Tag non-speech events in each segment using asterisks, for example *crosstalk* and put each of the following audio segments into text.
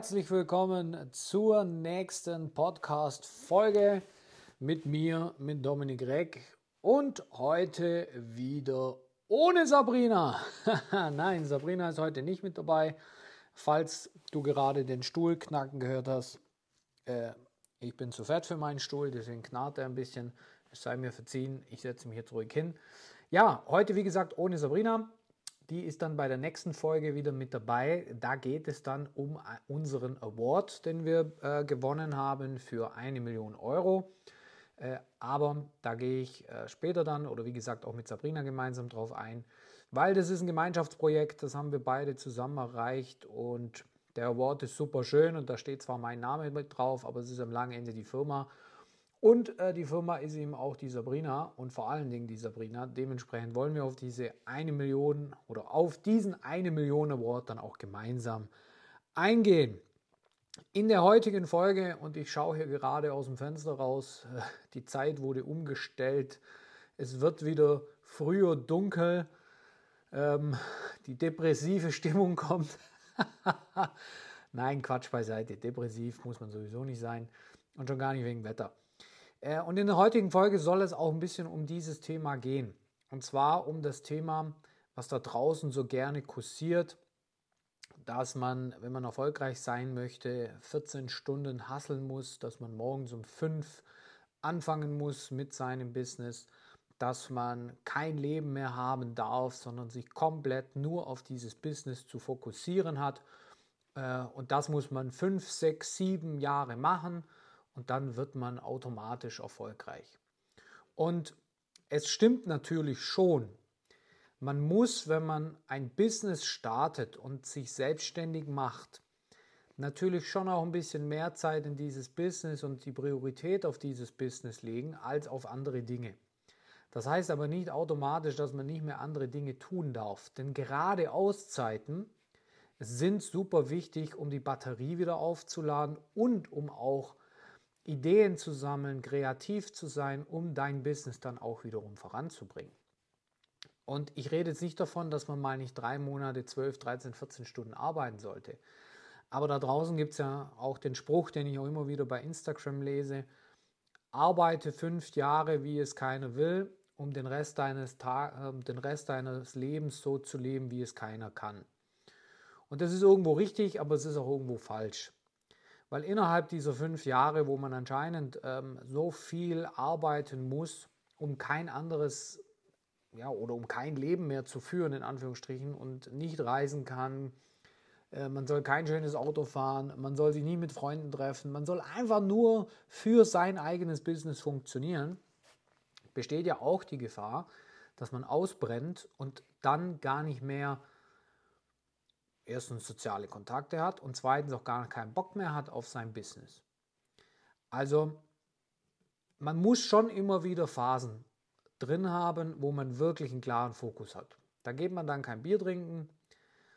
Herzlich willkommen zur nächsten Podcast-Folge mit mir, mit Dominik Reck und heute wieder ohne Sabrina. *laughs* Nein, Sabrina ist heute nicht mit dabei. Falls du gerade den Stuhl knacken gehört hast, äh, ich bin zu fett für meinen Stuhl, deswegen knarrt er ein bisschen. Es sei mir verziehen, ich setze mich jetzt ruhig hin. Ja, heute wie gesagt ohne Sabrina. Die ist dann bei der nächsten Folge wieder mit dabei. Da geht es dann um unseren Award, den wir äh, gewonnen haben für eine Million Euro. Äh, aber da gehe ich äh, später dann oder wie gesagt auch mit Sabrina gemeinsam drauf ein, weil das ist ein Gemeinschaftsprojekt, das haben wir beide zusammen erreicht und der Award ist super schön und da steht zwar mein Name mit drauf, aber es ist am langen Ende die Firma und äh, die Firma ist eben auch die Sabrina und vor allen Dingen die Sabrina. Dementsprechend wollen wir auf diese eine Million oder auf diesen eine Million Award dann auch gemeinsam eingehen. In der heutigen Folge, und ich schaue hier gerade aus dem Fenster raus, *laughs* die Zeit wurde umgestellt. Es wird wieder früher dunkel. Ähm, die depressive *laughs* Stimmung kommt. *laughs* Nein, Quatsch beiseite. Depressiv muss man sowieso nicht sein. Und schon gar nicht wegen Wetter. Äh, und in der heutigen Folge soll es auch ein bisschen um dieses Thema gehen. Und zwar um das Thema, was da draußen so gerne kursiert, dass man, wenn man erfolgreich sein möchte, 14 Stunden hasseln muss, dass man morgens um 5 anfangen muss mit seinem Business, dass man kein Leben mehr haben darf, sondern sich komplett nur auf dieses Business zu fokussieren hat. Äh, und das muss man 5, 6, 7 Jahre machen und dann wird man automatisch erfolgreich. Und es stimmt natürlich schon. Man muss, wenn man ein Business startet und sich selbstständig macht, natürlich schon auch ein bisschen mehr Zeit in dieses Business und die Priorität auf dieses Business legen als auf andere Dinge. Das heißt aber nicht automatisch, dass man nicht mehr andere Dinge tun darf. Denn gerade Auszeiten sind super wichtig, um die Batterie wieder aufzuladen und um auch Ideen zu sammeln, kreativ zu sein, um dein Business dann auch wiederum voranzubringen. Und ich rede jetzt nicht davon, dass man mal nicht drei Monate, 12, 13, 14 Stunden arbeiten sollte. Aber da draußen gibt es ja auch den Spruch, den ich auch immer wieder bei Instagram lese. Arbeite fünf Jahre, wie es keiner will, um den Rest deines, Ta äh, den Rest deines Lebens so zu leben, wie es keiner kann. Und das ist irgendwo richtig, aber es ist auch irgendwo falsch. Weil innerhalb dieser fünf Jahre, wo man anscheinend ähm, so viel arbeiten muss, um kein anderes, ja, oder um kein Leben mehr zu führen, in Anführungsstrichen, und nicht reisen kann, äh, man soll kein schönes Auto fahren, man soll sich nie mit Freunden treffen, man soll einfach nur für sein eigenes Business funktionieren, besteht ja auch die Gefahr, dass man ausbrennt und dann gar nicht mehr erstens soziale Kontakte hat und zweitens auch gar keinen Bock mehr hat auf sein Business. Also man muss schon immer wieder Phasen drin haben, wo man wirklich einen klaren Fokus hat. Da geht man dann kein Bier trinken,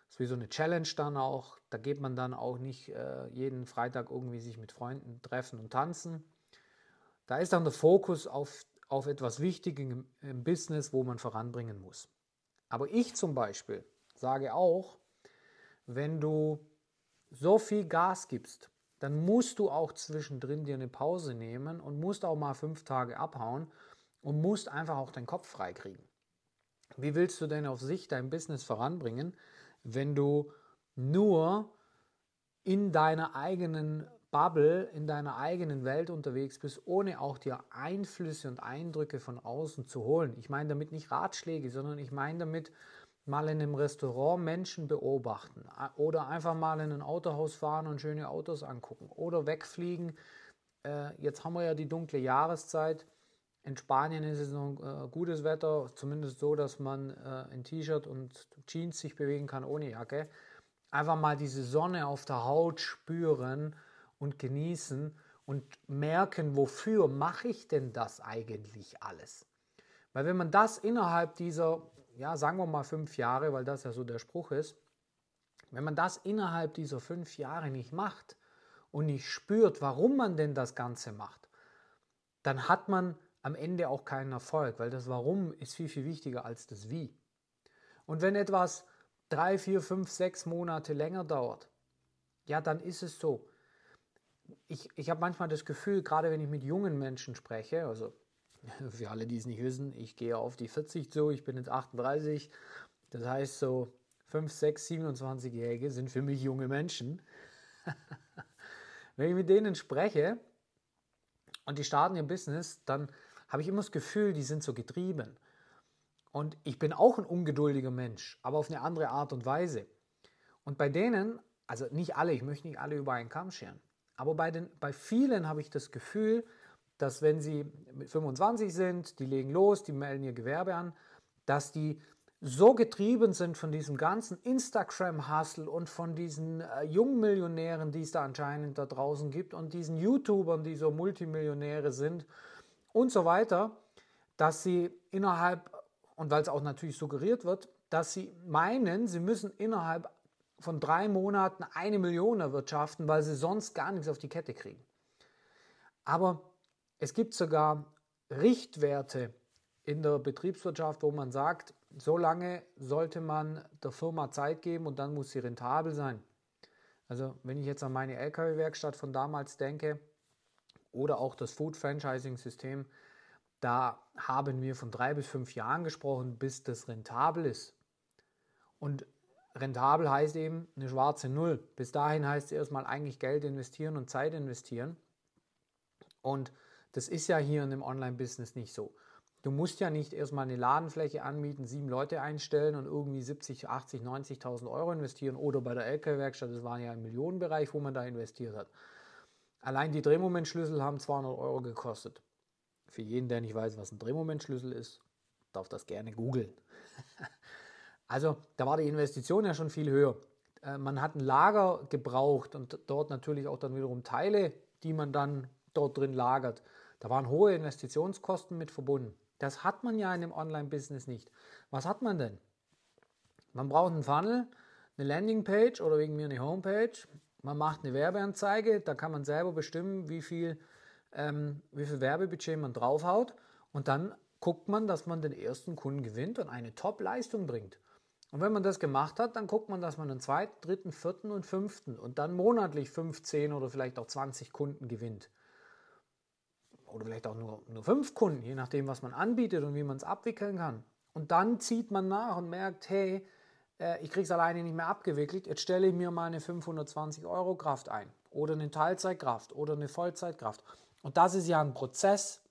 ist wie so eine Challenge dann auch. Da geht man dann auch nicht äh, jeden Freitag irgendwie sich mit Freunden treffen und tanzen. Da ist dann der Fokus auf, auf etwas Wichtiges im, im Business, wo man voranbringen muss. Aber ich zum Beispiel sage auch, wenn du so viel Gas gibst, dann musst du auch zwischendrin dir eine Pause nehmen und musst auch mal fünf Tage abhauen und musst einfach auch deinen Kopf frei kriegen. Wie willst du denn auf sich dein Business voranbringen, wenn du nur in deiner eigenen Bubble, in deiner eigenen Welt unterwegs bist, ohne auch dir Einflüsse und Eindrücke von außen zu holen? Ich meine damit nicht Ratschläge, sondern ich meine damit, mal in einem Restaurant Menschen beobachten oder einfach mal in ein Autohaus fahren und schöne Autos angucken oder wegfliegen. Äh, jetzt haben wir ja die dunkle Jahreszeit. In Spanien ist es noch äh, gutes Wetter, zumindest so, dass man äh, in T-Shirt und Jeans sich bewegen kann ohne Jacke. Einfach mal diese Sonne auf der Haut spüren und genießen und merken, wofür mache ich denn das eigentlich alles? Weil wenn man das innerhalb dieser ja, sagen wir mal fünf Jahre, weil das ja so der Spruch ist, wenn man das innerhalb dieser fünf Jahre nicht macht und nicht spürt, warum man denn das Ganze macht, dann hat man am Ende auch keinen Erfolg, weil das Warum ist viel, viel wichtiger als das Wie. Und wenn etwas drei, vier, fünf, sechs Monate länger dauert, ja, dann ist es so. Ich, ich habe manchmal das Gefühl, gerade wenn ich mit jungen Menschen spreche, also für alle, die es nicht wissen, ich gehe auf die 40 zu, ich bin jetzt 38, das heißt so 5, 6, 27-Jährige sind für mich junge Menschen. *laughs* wenn ich mit denen spreche und die starten ihr Business, dann habe ich immer das Gefühl, die sind so getrieben. Und ich bin auch ein ungeduldiger Mensch, aber auf eine andere Art und Weise. Und bei denen, also nicht alle, ich möchte nicht alle über einen Kamm scheren, aber bei, den, bei vielen habe ich das Gefühl, dass wenn sie 25 sind, die legen los, die melden ihr Gewerbe an, dass die so getrieben sind von diesem ganzen Instagram-Hustle und von diesen äh, jungen Millionären, die es da anscheinend da draußen gibt und diesen YouTubern, die so Multimillionäre sind und so weiter, dass sie innerhalb und weil es auch natürlich suggeriert wird, dass sie meinen, sie müssen innerhalb von drei Monaten eine Million erwirtschaften, weil sie sonst gar nichts auf die Kette kriegen. Aber es gibt sogar Richtwerte in der Betriebswirtschaft, wo man sagt, so lange sollte man der Firma Zeit geben und dann muss sie rentabel sein. Also wenn ich jetzt an meine Lkw-Werkstatt von damals denke oder auch das Food-Franchising-System, da haben wir von drei bis fünf Jahren gesprochen, bis das rentabel ist. Und rentabel heißt eben eine schwarze Null. Bis dahin heißt es erstmal eigentlich Geld investieren und Zeit investieren. Und das ist ja hier in dem Online-Business nicht so. Du musst ja nicht erstmal eine Ladenfläche anmieten, sieben Leute einstellen und irgendwie 70, 80, 90.000 Euro investieren oder bei der LKW-Werkstatt, das war ja ein Millionenbereich, wo man da investiert hat. Allein die Drehmomentschlüssel haben 200 Euro gekostet. Für jeden, der nicht weiß, was ein Drehmomentschlüssel ist, darf das gerne googeln. *laughs* also da war die Investition ja schon viel höher. Äh, man hat ein Lager gebraucht und dort natürlich auch dann wiederum Teile, die man dann dort drin lagert. Da waren hohe Investitionskosten mit verbunden. Das hat man ja in dem Online-Business nicht. Was hat man denn? Man braucht einen Funnel, eine Landingpage oder wegen mir eine Homepage. Man macht eine Werbeanzeige, da kann man selber bestimmen, wie viel ähm, wie viel Werbebudget man draufhaut und dann guckt man, dass man den ersten Kunden gewinnt und eine Top-Leistung bringt. Und wenn man das gemacht hat, dann guckt man, dass man den zweiten, dritten, vierten und fünften und dann monatlich 15 oder vielleicht auch 20 Kunden gewinnt. Oder vielleicht auch nur, nur fünf Kunden, je nachdem, was man anbietet und wie man es abwickeln kann. Und dann zieht man nach und merkt, hey, äh, ich kriege es alleine nicht mehr abgewickelt, jetzt stelle ich mir mal eine 520 Euro Kraft ein oder eine Teilzeitkraft oder eine Vollzeitkraft. Und das ist ja ein Prozess.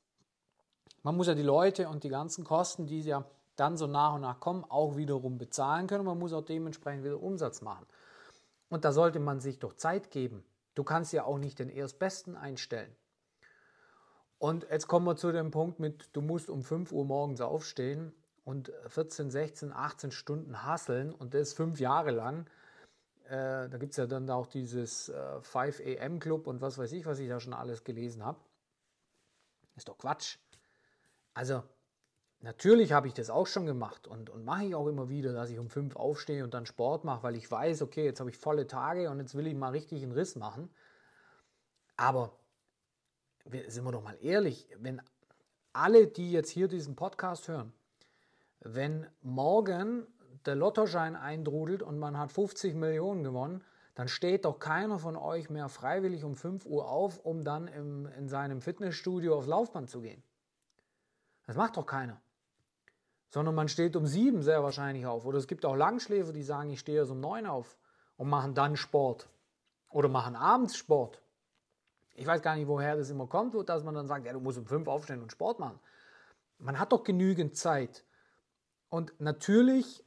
Man muss ja die Leute und die ganzen Kosten, die ja dann so nach und nach kommen, auch wiederum bezahlen können. Man muss auch dementsprechend wieder Umsatz machen. Und da sollte man sich doch Zeit geben. Du kannst ja auch nicht den Erstbesten einstellen. Und jetzt kommen wir zu dem Punkt mit, du musst um 5 Uhr morgens aufstehen und 14, 16, 18 Stunden hasseln und das fünf Jahre lang. Äh, da gibt es ja dann auch dieses äh, 5 AM Club und was weiß ich, was ich da schon alles gelesen habe. Ist doch Quatsch. Also, natürlich habe ich das auch schon gemacht und, und mache ich auch immer wieder, dass ich um 5 aufstehe und dann Sport mache, weil ich weiß, okay, jetzt habe ich volle Tage und jetzt will ich mal richtig einen Riss machen. Aber sind wir doch mal ehrlich, wenn alle, die jetzt hier diesen Podcast hören, wenn morgen der Lottoschein eindrudelt und man hat 50 Millionen gewonnen, dann steht doch keiner von euch mehr freiwillig um 5 Uhr auf, um dann im, in seinem Fitnessstudio aufs Laufband zu gehen. Das macht doch keiner. Sondern man steht um 7 sehr wahrscheinlich auf. Oder es gibt auch Langschläfer, die sagen, ich stehe erst um 9 auf und machen dann Sport. Oder machen abends Sport. Ich weiß gar nicht, woher das immer kommt, dass man dann sagt, ja, du musst um 5 aufstehen und Sport machen. Man hat doch genügend Zeit. Und natürlich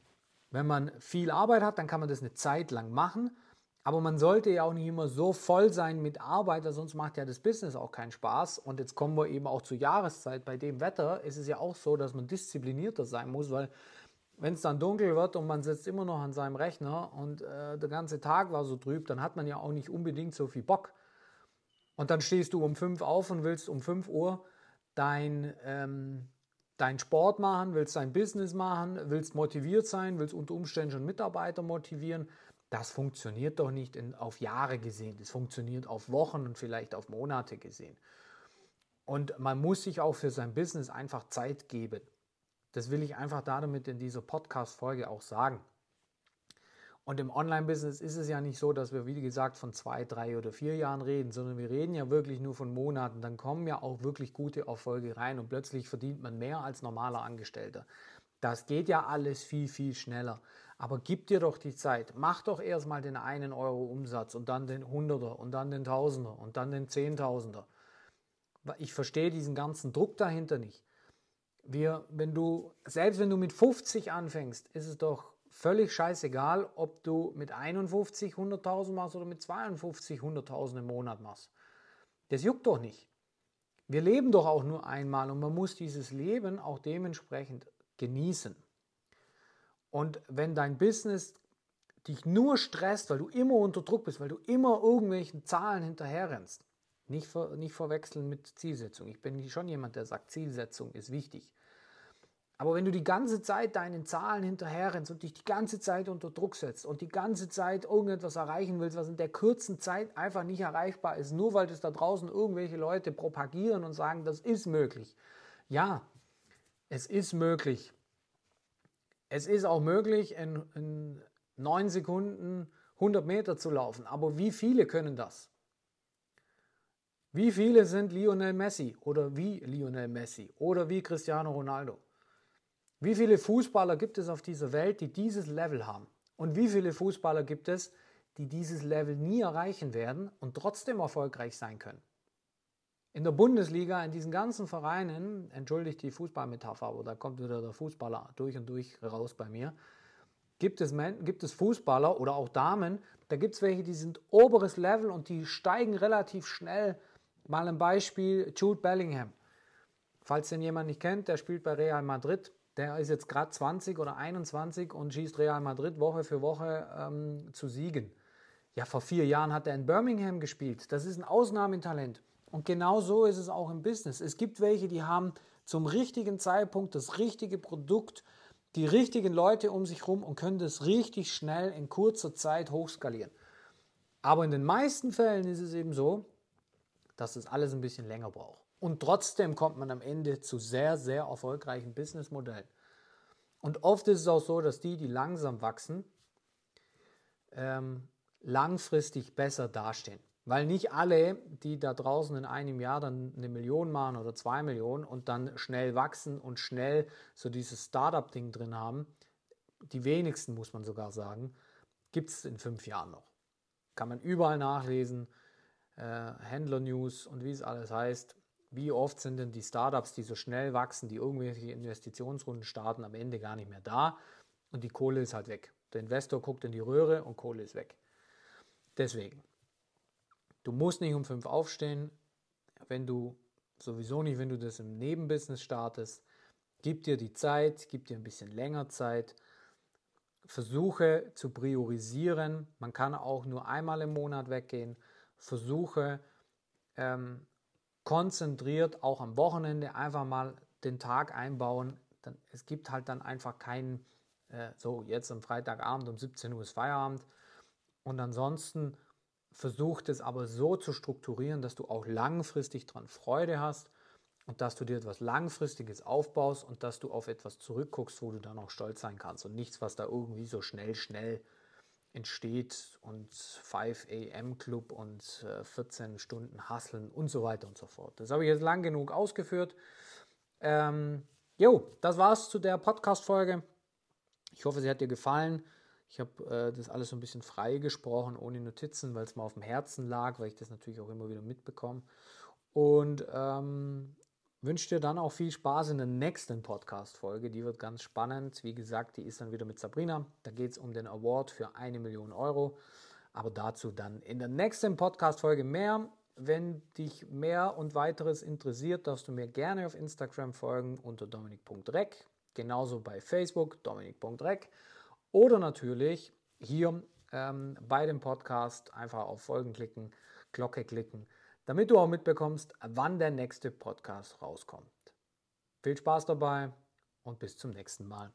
wenn man viel Arbeit hat, dann kann man das eine Zeit lang machen. Aber man sollte ja auch nicht immer so voll sein mit Arbeit, weil sonst macht ja das Business auch keinen Spaß. Und jetzt kommen wir eben auch zur Jahreszeit. Bei dem Wetter ist es ja auch so, dass man disziplinierter sein muss, weil wenn es dann dunkel wird und man sitzt immer noch an seinem Rechner und äh, der ganze Tag war so trüb, dann hat man ja auch nicht unbedingt so viel Bock. Und dann stehst du um 5 auf und willst um 5 Uhr dein, ähm, deinen Sport machen, willst dein Business machen, willst motiviert sein, willst unter Umständen schon Mitarbeiter motivieren. Das funktioniert doch nicht in, auf Jahre gesehen. Das funktioniert auf Wochen und vielleicht auf Monate gesehen. Und man muss sich auch für sein Business einfach Zeit geben. Das will ich einfach damit in dieser Podcast-Folge auch sagen. Und im Online-Business ist es ja nicht so, dass wir, wie gesagt, von zwei, drei oder vier Jahren reden, sondern wir reden ja wirklich nur von Monaten. Dann kommen ja auch wirklich gute Erfolge rein und plötzlich verdient man mehr als normaler Angestellter. Das geht ja alles viel, viel schneller. Aber gib dir doch die Zeit. Mach doch erstmal den einen Euro Umsatz und dann den Hunderter und dann den Tausender und dann den Zehntausender. Ich verstehe diesen ganzen Druck dahinter nicht. Wir, wenn du, selbst wenn du mit 50 anfängst, ist es doch völlig scheißegal, ob du mit 51 100.000 machst oder mit 52 100.000 im Monat machst. Das juckt doch nicht. Wir leben doch auch nur einmal und man muss dieses Leben auch dementsprechend genießen. Und wenn dein Business dich nur stresst, weil du immer unter Druck bist, weil du immer irgendwelchen Zahlen hinterherrennst, nicht, ver, nicht verwechseln mit Zielsetzung. Ich bin schon jemand, der sagt, Zielsetzung ist wichtig. Aber wenn du die ganze Zeit deinen Zahlen hinterherrennst und dich die ganze Zeit unter Druck setzt und die ganze Zeit irgendetwas erreichen willst, was in der kurzen Zeit einfach nicht erreichbar ist, nur weil das da draußen irgendwelche Leute propagieren und sagen, das ist möglich. Ja, es ist möglich. Es ist auch möglich, in, in neun Sekunden 100 Meter zu laufen. Aber wie viele können das? Wie viele sind Lionel Messi oder wie Lionel Messi oder wie Cristiano Ronaldo? Wie viele Fußballer gibt es auf dieser Welt, die dieses Level haben? Und wie viele Fußballer gibt es, die dieses Level nie erreichen werden und trotzdem erfolgreich sein können? In der Bundesliga, in diesen ganzen Vereinen, entschuldigt die Fußballmetapher, aber da kommt wieder der Fußballer durch und durch raus bei mir, gibt es, gibt es Fußballer oder auch Damen, da gibt es welche, die sind oberes Level und die steigen relativ schnell. Mal ein Beispiel, Jude Bellingham. Falls den jemand nicht kennt, der spielt bei Real Madrid. Der ist jetzt gerade 20 oder 21 und schießt Real Madrid Woche für Woche ähm, zu Siegen. Ja, vor vier Jahren hat er in Birmingham gespielt. Das ist ein Ausnahmetalent. Und genau so ist es auch im Business. Es gibt welche, die haben zum richtigen Zeitpunkt das richtige Produkt, die richtigen Leute um sich herum und können das richtig schnell in kurzer Zeit hochskalieren. Aber in den meisten Fällen ist es eben so, dass das alles ein bisschen länger braucht. Und trotzdem kommt man am Ende zu sehr, sehr erfolgreichen Businessmodellen. Und oft ist es auch so, dass die, die langsam wachsen, ähm, langfristig besser dastehen. Weil nicht alle, die da draußen in einem Jahr dann eine Million machen oder zwei Millionen und dann schnell wachsen und schnell so dieses Startup-Ding drin haben, die wenigsten, muss man sogar sagen, gibt es in fünf Jahren noch. Kann man überall nachlesen, äh, Händler-News und wie es alles heißt. Wie oft sind denn die Startups, die so schnell wachsen, die irgendwelche Investitionsrunden starten, am Ende gar nicht mehr da und die Kohle ist halt weg. Der Investor guckt in die Röhre und Kohle ist weg. Deswegen, Du musst nicht um fünf aufstehen, wenn du sowieso nicht, wenn du das im Nebenbusiness startest. Gib dir die Zeit, gib dir ein bisschen länger Zeit. Versuche zu priorisieren. Man kann auch nur einmal im Monat weggehen. Versuche ähm, konzentriert auch am Wochenende einfach mal den Tag einbauen. Dann, es gibt halt dann einfach keinen, äh, so jetzt am Freitagabend um 17 Uhr ist Feierabend. Und ansonsten versucht es aber so zu strukturieren, dass du auch langfristig daran Freude hast und dass du dir etwas Langfristiges aufbaust und dass du auf etwas zurückguckst, wo du dann auch stolz sein kannst und nichts, was da irgendwie so schnell, schnell entsteht und 5 AM Club und 14 äh, Stunden Hasseln und so weiter und so fort. Das habe ich jetzt lang genug ausgeführt. Ähm, jo, das war's zu der Podcast-Folge. Ich hoffe, sie hat dir gefallen. Ich habe äh, das alles so ein bisschen frei gesprochen, ohne Notizen, weil es mir auf dem Herzen lag, weil ich das natürlich auch immer wieder mitbekomme. Und ähm, wünsche dir dann auch viel Spaß in der nächsten Podcast-Folge. Die wird ganz spannend. Wie gesagt, die ist dann wieder mit Sabrina. Da geht es um den Award für eine Million Euro. Aber dazu dann in der nächsten Podcast-Folge mehr. Wenn dich mehr und weiteres interessiert, darfst du mir gerne auf Instagram folgen unter dominik.rec. Genauso bei Facebook dominik.rec. Oder natürlich hier ähm, bei dem Podcast einfach auf Folgen klicken, Glocke klicken, damit du auch mitbekommst, wann der nächste Podcast rauskommt. Viel Spaß dabei und bis zum nächsten Mal.